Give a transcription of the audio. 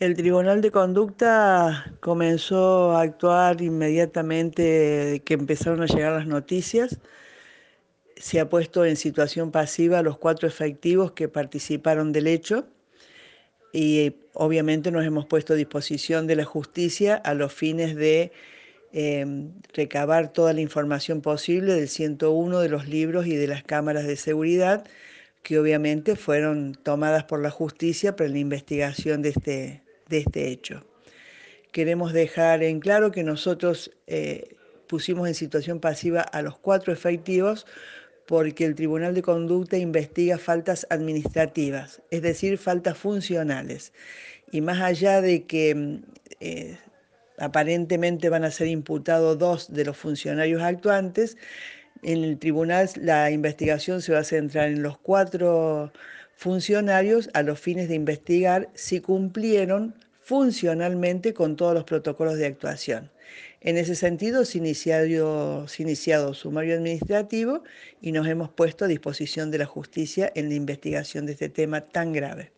El Tribunal de Conducta comenzó a actuar inmediatamente que empezaron a llegar las noticias. Se ha puesto en situación pasiva a los cuatro efectivos que participaron del hecho y obviamente nos hemos puesto a disposición de la justicia a los fines de eh, recabar toda la información posible del 101 de los libros y de las cámaras de seguridad que obviamente fueron tomadas por la justicia para la investigación de este, de este hecho. Queremos dejar en claro que nosotros eh, pusimos en situación pasiva a los cuatro efectivos porque el Tribunal de Conducta investiga faltas administrativas, es decir, faltas funcionales. Y más allá de que mm, eh, aparentemente van a ser imputados dos de los funcionarios actuantes, en el tribunal la investigación se va a centrar en los cuatro funcionarios a los fines de investigar si cumplieron funcionalmente con todos los protocolos de actuación. En ese sentido, se ha iniciado, se iniciado sumario administrativo y nos hemos puesto a disposición de la justicia en la investigación de este tema tan grave.